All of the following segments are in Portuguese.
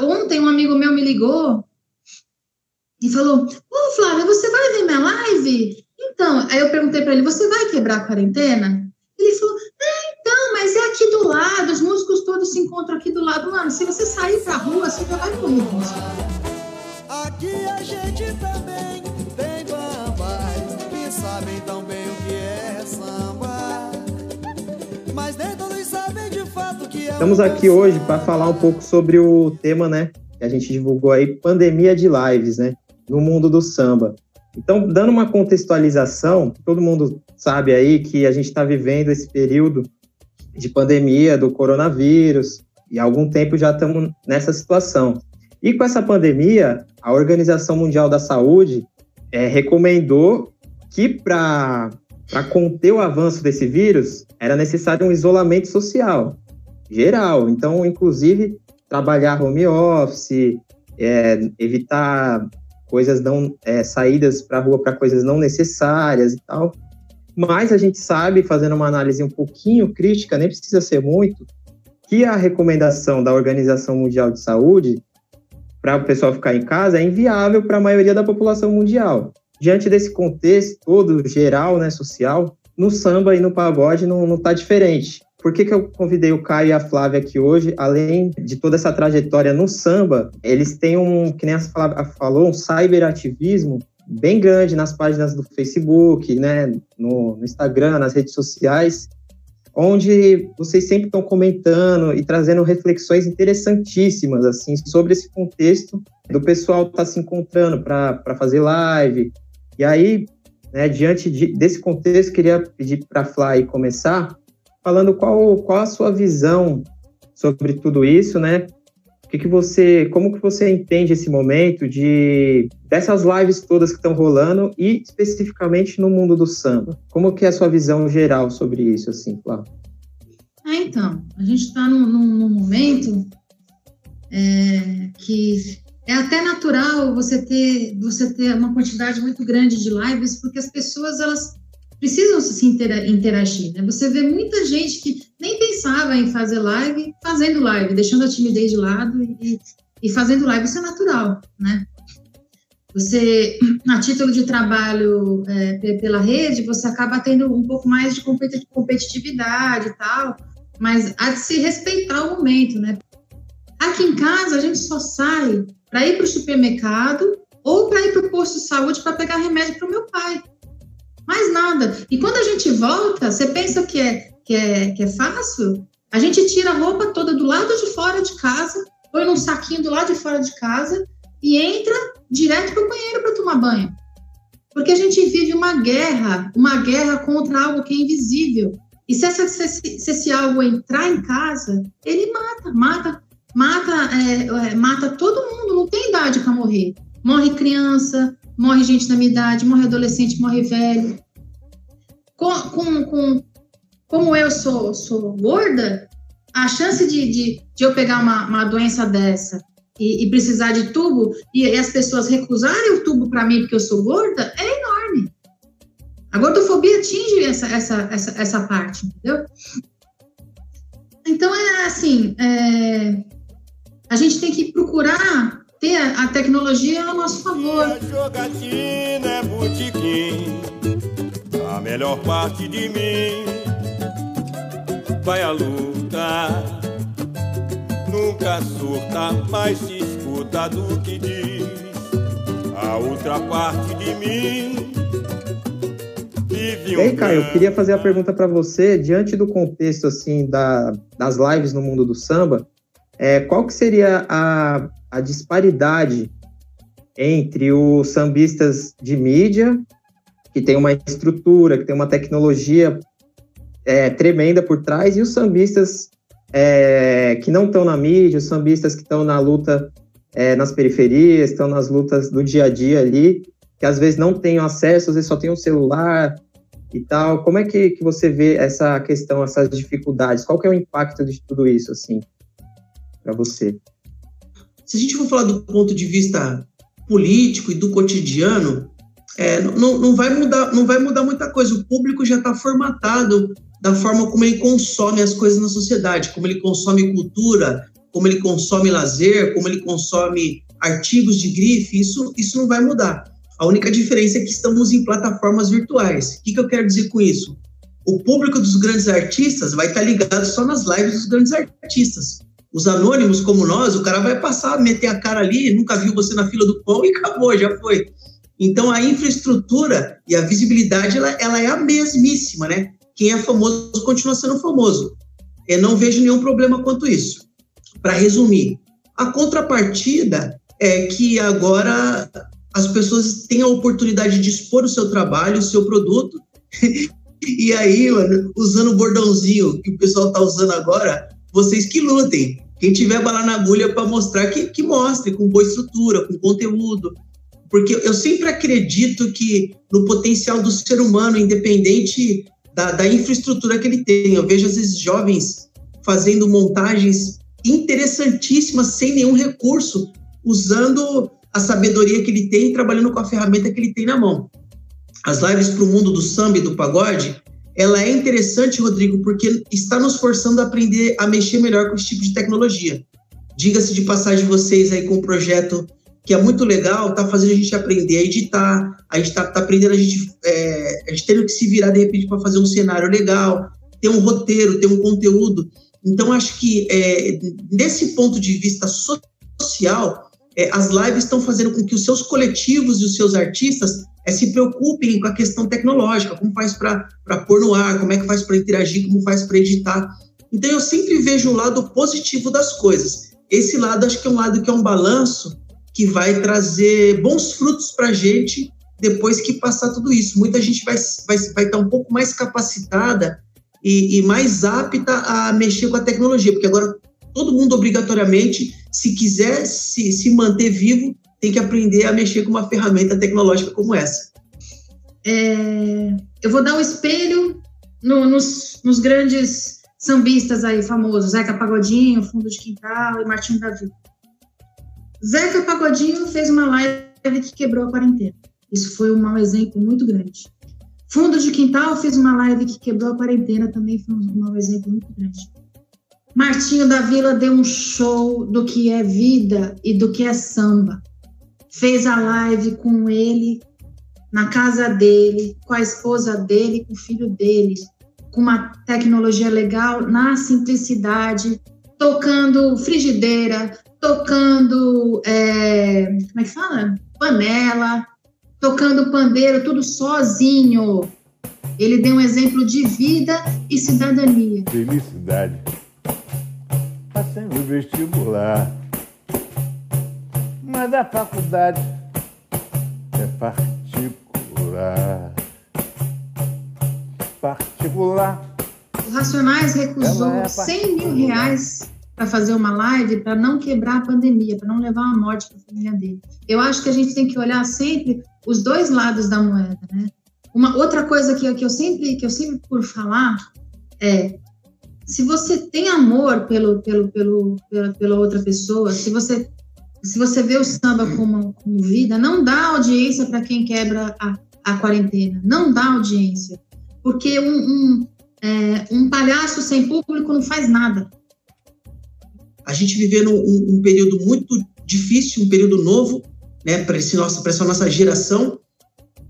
Ontem um amigo meu me ligou e falou: Ô Flávia, você vai ver minha live? Então, aí eu perguntei para ele: você vai quebrar a quarentena? Ele falou: é, então, mas é aqui do lado, os músicos todos se encontram aqui do lado. Mano, se você sair pra rua, você já vai morrer Aqui a gente também Estamos aqui hoje para falar um pouco sobre o tema, né? Que a gente divulgou aí, pandemia de lives, né? No mundo do samba. Então, dando uma contextualização, todo mundo sabe aí que a gente está vivendo esse período de pandemia do coronavírus e há algum tempo já estamos nessa situação. E com essa pandemia, a Organização Mundial da Saúde é, recomendou que para conter o avanço desse vírus era necessário um isolamento social geral. Então, inclusive, trabalhar home office, é, evitar coisas não é, saídas para a rua para coisas não necessárias e tal. Mas a gente sabe, fazendo uma análise um pouquinho crítica, nem precisa ser muito, que a recomendação da Organização Mundial de Saúde para o pessoal ficar em casa é inviável para a maioria da população mundial. Diante desse contexto todo geral, né, social, no samba e no pagode não está diferente. Por que, que eu convidei o Caio e a Flávia aqui hoje? Além de toda essa trajetória no samba, eles têm um, que nem a Flávia falou, um cyberativismo bem grande nas páginas do Facebook, né, no, no Instagram, nas redes sociais, onde vocês sempre estão comentando e trazendo reflexões interessantíssimas assim sobre esse contexto do pessoal estar tá se encontrando para fazer live. E aí, né, diante de, desse contexto, queria pedir para a Fly começar falando qual, qual a sua visão sobre tudo isso, né? O que, que você, como que você entende esse momento de dessas lives todas que estão rolando e especificamente no mundo do samba? Como que é a sua visão geral sobre isso, assim, Flávio? Ah, então, a gente está num, num, num, momento é, que é até natural você ter você ter uma quantidade muito grande de lives, porque as pessoas elas precisam se interagir. Né? Você vê muita gente que nem pensava em fazer live, fazendo live, deixando a timidez de lado e, e fazendo live. Isso é natural, né? Você, a título de trabalho é, pela rede, você acaba tendo um pouco mais de competitividade e tal, mas há de se respeitar o momento, né? Aqui em casa, a gente só sai para ir para o supermercado ou para ir para o posto de saúde para pegar remédio para o meu pai. Mais nada. E quando a gente volta, você pensa que é, que é, que é fácil? A gente tira a roupa toda do lado de fora de casa, põe num saquinho do lado de fora de casa e entra direto para o banheiro para tomar banho. Porque a gente vive uma guerra, uma guerra contra algo que é invisível. E se, essa, se, se esse algo entrar em casa, ele mata, mata, mata, é, é, mata todo mundo, não tem idade para morrer. Morre criança, morre gente da minha idade, morre adolescente, morre velho. Com, com, com como eu sou, sou gorda, a chance de, de, de eu pegar uma, uma doença dessa e, e, precisar de tubo e, e as pessoas recusarem o tubo para mim porque eu sou gorda é enorme. A gordofobia atinge essa, essa, essa, essa parte, entendeu? Então é assim, é, a gente tem que procurar ter a tecnologia a nosso favor. A jogatina é botiquim, a melhor parte de mim vai a luta. Nunca surta, mas se escuta do que diz a outra parte de mim. E aí, Caio, eu queria fazer a pergunta para você, diante do contexto assim da, das lives no mundo do samba, é, qual que seria a, a disparidade entre os sambistas de mídia, que tem uma estrutura, que tem uma tecnologia é, tremenda por trás, e os sambistas é, que não estão na mídia, os sambistas que estão na luta é, nas periferias, estão nas lutas do dia a dia ali, que às vezes não têm acesso, às vezes só tem um celular e tal. Como é que, que você vê essa questão, essas dificuldades? Qual que é o impacto de tudo isso, assim, para você? Se a gente for falar do ponto de vista político e do cotidiano, é, não, não, vai mudar, não vai mudar muita coisa. O público já está formatado da forma como ele consome as coisas na sociedade, como ele consome cultura, como ele consome lazer, como ele consome artigos de grife, isso, isso não vai mudar. A única diferença é que estamos em plataformas virtuais. O que, que eu quero dizer com isso? O público dos grandes artistas vai estar ligado só nas lives dos grandes artistas. Os anônimos como nós, o cara vai passar, meter a cara ali, nunca viu você na fila do pão e acabou, já foi. Então a infraestrutura e a visibilidade ela, ela é a mesmíssima, né? Quem é famoso continua sendo famoso. Eu não vejo nenhum problema quanto isso. Para resumir, a contrapartida é que agora as pessoas têm a oportunidade de expor o seu trabalho, o seu produto. e aí, mano, usando o bordãozinho que o pessoal está usando agora, vocês que lutem. Quem tiver bala na agulha para mostrar, que, que mostre, com boa estrutura, com conteúdo. Porque eu sempre acredito que no potencial do ser humano, independente da, da infraestrutura que ele tem. Eu vejo, às vezes, jovens fazendo montagens interessantíssimas sem nenhum recurso, usando a sabedoria que ele tem, trabalhando com a ferramenta que ele tem na mão. As lives para o mundo do samba e do pagode, ela é interessante, Rodrigo, porque está nos forçando a aprender a mexer melhor com esse tipo de tecnologia. Diga-se de passagem vocês aí com um projeto que é muito legal, tá fazendo a gente aprender a editar, a gente tá, tá aprendendo a gente, é, a gente tendo que se virar de repente para fazer um cenário legal, ter um roteiro, ter um conteúdo. Então, acho que é, nesse ponto de vista social, é, as lives estão fazendo com que os seus coletivos e os seus artistas é, se preocupem com a questão tecnológica, como faz para pôr no ar, como é que faz para interagir, como faz para editar. Então, eu sempre vejo o lado positivo das coisas. Esse lado, acho que é um lado que é um balanço que vai trazer bons frutos para a gente depois que passar tudo isso. Muita gente vai, vai, vai estar um pouco mais capacitada e, e mais apta a mexer com a tecnologia, porque agora todo mundo obrigatoriamente, se quiser se, se manter vivo, tem que aprender a mexer com uma ferramenta tecnológica como essa. É, eu vou dar um espelho no, nos, nos, grandes sambistas aí famosos, Zeca Pagodinho, Fundo de Quintal e Martinho Davi. Zeca Pagodinho fez uma live que quebrou a quarentena. Isso foi um mau exemplo muito grande. Fundo de Quintal fez uma live que quebrou a quarentena, também foi um mau exemplo muito grande. Martinho da Vila deu um show do que é vida e do que é samba. Fez a live com ele, na casa dele, com a esposa dele, com o filho dele, com uma tecnologia legal, na simplicidade, tocando frigideira, tocando, é, como é que fala? Panela, tocando pandeiro, tudo sozinho. Ele deu um exemplo de vida e cidadania. Felicidade passei no vestibular. Mas a faculdade é particular. Particular. O Racionais recusou é 100 mil reais para fazer uma live para não quebrar a pandemia, para não levar uma morte para a família dele. Eu acho que a gente tem que olhar sempre os dois lados da moeda, né? Uma outra coisa que, que eu sempre que eu sempre por falar é se você tem amor pelo, pelo, pelo, pela, pela outra pessoa, se você, se você vê o samba como, como vida, não dá audiência para quem quebra a, a quarentena. Não dá audiência. Porque um, um, é, um palhaço sem público não faz nada. A gente vivendo um, um período muito difícil, um período novo, né, para essa nossa geração.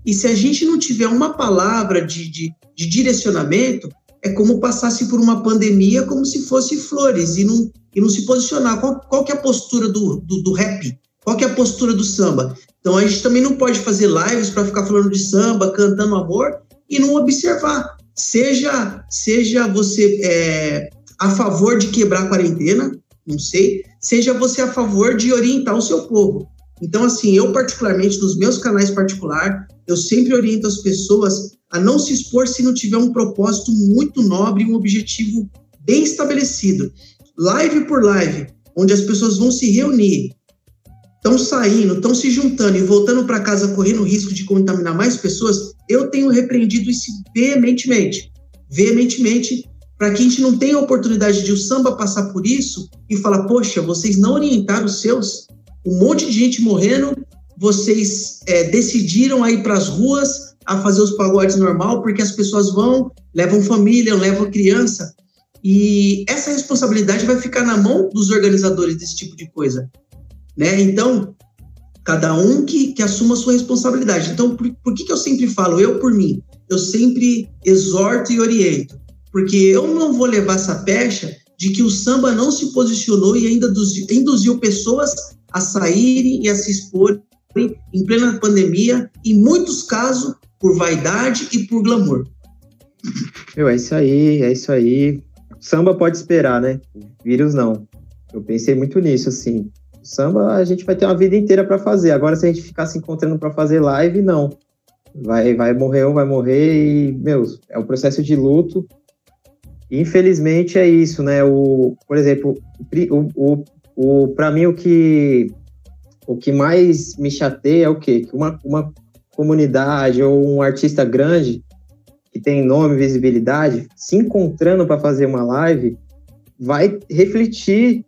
E se a gente não tiver uma palavra de, de, de direcionamento, é como passasse por uma pandemia como se fosse flores e não, e não se posicionar. Qual, qual que é a postura do, do, do rap? Qual que é a postura do samba? Então a gente também não pode fazer lives para ficar falando de samba, cantando amor e não observar. Seja, seja você é, a favor de quebrar a quarentena, não sei, seja você a favor de orientar o seu povo. Então, assim, eu particularmente, nos meus canais particulares, eu sempre oriento as pessoas a não se expor se não tiver um propósito muito nobre um objetivo bem estabelecido. Live por live, onde as pessoas vão se reunir, estão saindo, estão se juntando e voltando para casa correndo o risco de contaminar mais pessoas, eu tenho repreendido isso veementemente. Veementemente, para que a gente não tenha a oportunidade de o samba passar por isso e falar, poxa, vocês não orientaram os seus, um monte de gente morrendo, vocês é, decidiram aí para as ruas a fazer os pagodes normal, porque as pessoas vão, levam família, levam criança. E essa responsabilidade vai ficar na mão dos organizadores desse tipo de coisa. Né? Então, cada um que, que assuma a sua responsabilidade. Então, por, por que, que eu sempre falo, eu por mim? Eu sempre exorto e oriento. Porque eu não vou levar essa pecha de que o samba não se posicionou e ainda induziu pessoas a saírem e a se exporem em plena pandemia, em muitos casos por vaidade e por glamour. Meu, é isso aí, é isso aí. Samba pode esperar, né? Vírus não. Eu pensei muito nisso, assim. Samba a gente vai ter uma vida inteira para fazer. Agora, se a gente ficar se encontrando para fazer live, não. Vai, vai morrer um, vai morrer e, meu, é um processo de luto. Infelizmente é isso, né? O, por exemplo, o, o, o para mim o que o que mais me chateia é o quê? Que uma, uma comunidade ou um artista grande que tem nome, visibilidade, se encontrando para fazer uma live, vai refletir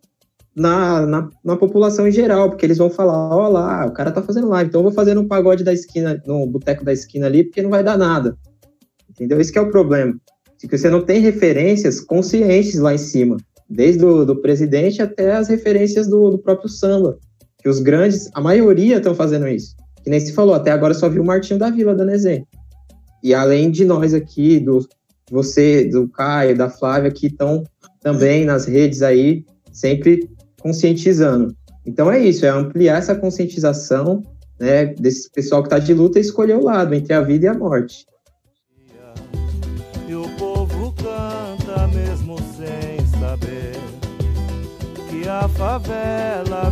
na, na, na, população em geral, porque eles vão falar, ó lá, o cara tá fazendo live, então eu vou fazer no pagode da esquina, no boteco da esquina ali, porque não vai dar nada. Entendeu? Esse é o problema. Que você não tem referências conscientes lá em cima, desde o do presidente até as referências do, do próprio samba. Que os grandes, a maioria estão fazendo isso. Que nem se falou, até agora só viu o Martinho da Vila dando. E além de nós aqui, do você, do Caio, da Flávia, que estão também nas redes aí, sempre conscientizando. Então é isso, é ampliar essa conscientização né, desse pessoal que está de luta e escolher o lado entre a vida e a morte. E o povo canta mesmo sem saber que a favela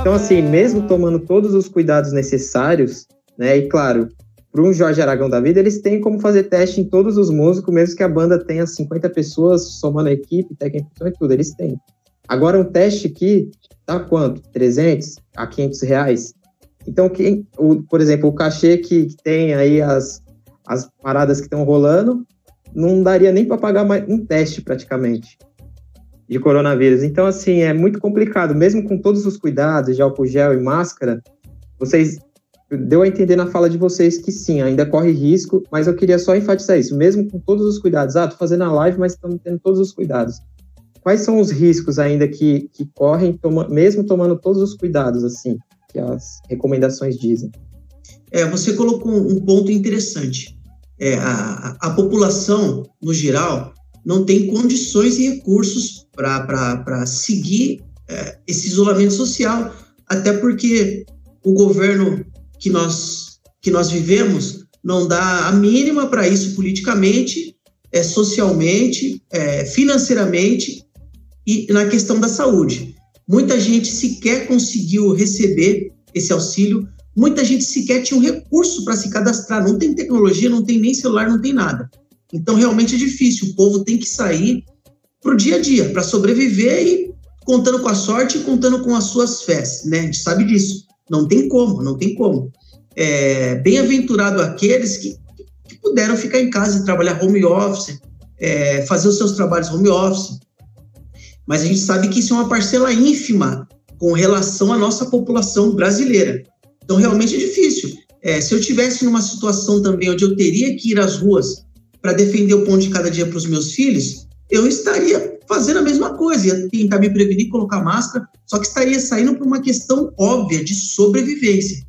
Então assim, mesmo tomando todos os cuidados necessários, né, e claro, para um Jorge Aragão da vida, eles têm como fazer teste em todos os músicos, mesmo que a banda tenha 50 pessoas, somando a equipe, técnica e tudo, eles têm. Agora, um teste aqui, tá quanto? 300 a 500 reais? Então, quem, o, por exemplo, o cachê que, que tem aí as, as paradas que estão rolando, não daria nem para pagar mais um teste praticamente de coronavírus. Então, assim, é muito complicado, mesmo com todos os cuidados de álcool gel e máscara, vocês deu a entender na fala de vocês que sim, ainda corre risco, mas eu queria só enfatizar isso, mesmo com todos os cuidados. Ah, tô fazendo a live, mas estamos tendo todos os cuidados. Quais são os riscos ainda que, que correm, toma, mesmo tomando todos os cuidados, assim, que as recomendações dizem? É, você colocou um ponto interessante. É, a, a população, no geral, não tem condições e recursos para seguir é, esse isolamento social, até porque o governo que nós, que nós vivemos não dá a mínima para isso politicamente, é, socialmente, é, financeiramente e na questão da saúde. Muita gente sequer conseguiu receber esse auxílio, muita gente sequer tinha um recurso para se cadastrar, não tem tecnologia, não tem nem celular, não tem nada. Então, realmente é difícil, o povo tem que sair para o dia a dia, para sobreviver e contando com a sorte e contando com as suas fés, né? A gente sabe disso. Não tem como, não tem como. É, Bem-aventurado aqueles que, que, puderam ficar em casa e trabalhar home office, é, fazer os seus trabalhos home office. Mas a gente sabe que isso é uma parcela ínfima com relação à nossa população brasileira. Então, realmente é difícil. É, se eu tivesse numa situação também onde eu teria que ir às ruas para defender o pão de cada dia para os meus filhos, eu estaria fazendo a mesma coisa, ia tentar me prevenir, colocar máscara, só que estaria saindo por uma questão óbvia de sobrevivência.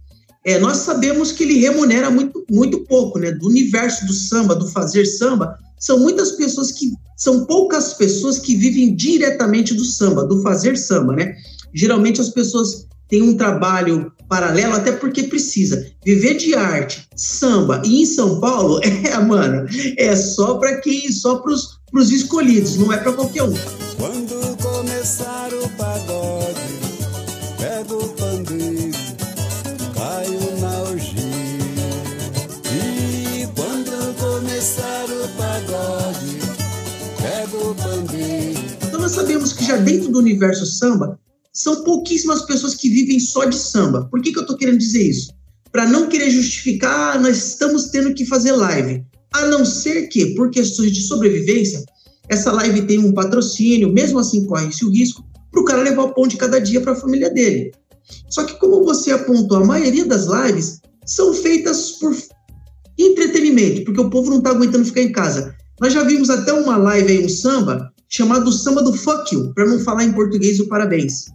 É, nós sabemos que ele remunera muito, muito pouco, né? Do universo do samba, do fazer samba, são muitas pessoas que são poucas pessoas que vivem diretamente do samba, do fazer samba, né? Geralmente as pessoas têm um trabalho paralelo, até porque precisa. Viver de arte, samba e em São Paulo, é, mano, é só para quem, só para os escolhidos, não é para qualquer um. Quando começar o pagode, pego o pandeiro, caio na orgia. E quando começar o pagode, pego o pandeiro. Então nós sabemos que já dentro do universo samba, são pouquíssimas pessoas que vivem só de samba. Por que, que eu estou querendo dizer isso? Para não querer justificar, ah, nós estamos tendo que fazer live. A não ser que, por questões de sobrevivência, essa live tem um patrocínio, mesmo assim corre-se o risco para o cara levar o pão de cada dia para a família dele. Só que, como você apontou, a maioria das lives são feitas por entretenimento, porque o povo não está aguentando ficar em casa. Nós já vimos até uma live aí, um samba, chamado Samba do Fuck You, para não falar em português o parabéns.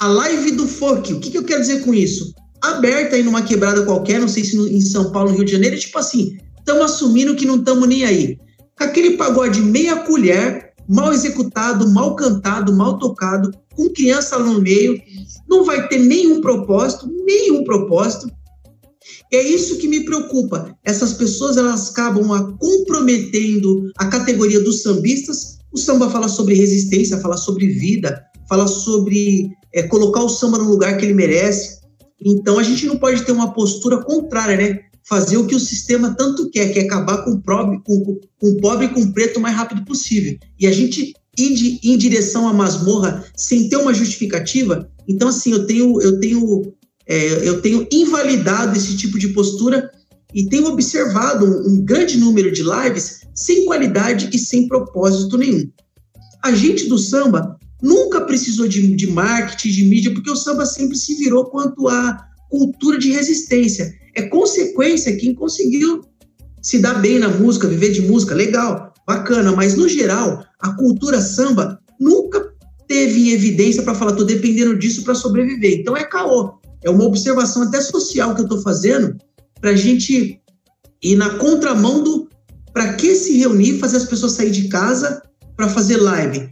A live do Fuck You, o que, que eu quero dizer com isso? Aberta aí numa quebrada qualquer, não sei se no, em São Paulo, Rio de Janeiro, é tipo assim, estamos assumindo que não estamos nem aí. Aquele pagode meia colher, mal executado, mal cantado, mal tocado, com criança lá no meio, não vai ter nenhum propósito, nenhum propósito. É isso que me preocupa. Essas pessoas elas acabam comprometendo a categoria dos sambistas. O samba fala sobre resistência, fala sobre vida, fala sobre é, colocar o samba no lugar que ele merece. Então a gente não pode ter uma postura contrária, né? Fazer o que o sistema tanto quer, que é acabar com o pobre, com, com o pobre e com o preto o mais rápido possível. E a gente ir em direção à masmorra sem ter uma justificativa. Então, assim, eu tenho, eu tenho, é, eu tenho invalidado esse tipo de postura e tenho observado um, um grande número de lives sem qualidade e sem propósito nenhum. A gente do samba nunca precisou de, de marketing, de mídia, porque o samba sempre se virou quanto à cultura de resistência. É consequência quem conseguiu se dar bem na música, viver de música, legal, bacana, mas no geral, a cultura samba nunca teve evidência para falar, estou dependendo disso para sobreviver. Então é caô. É uma observação até social que eu estou fazendo para a gente ir na contramão do para que se reunir, fazer as pessoas sair de casa para fazer live.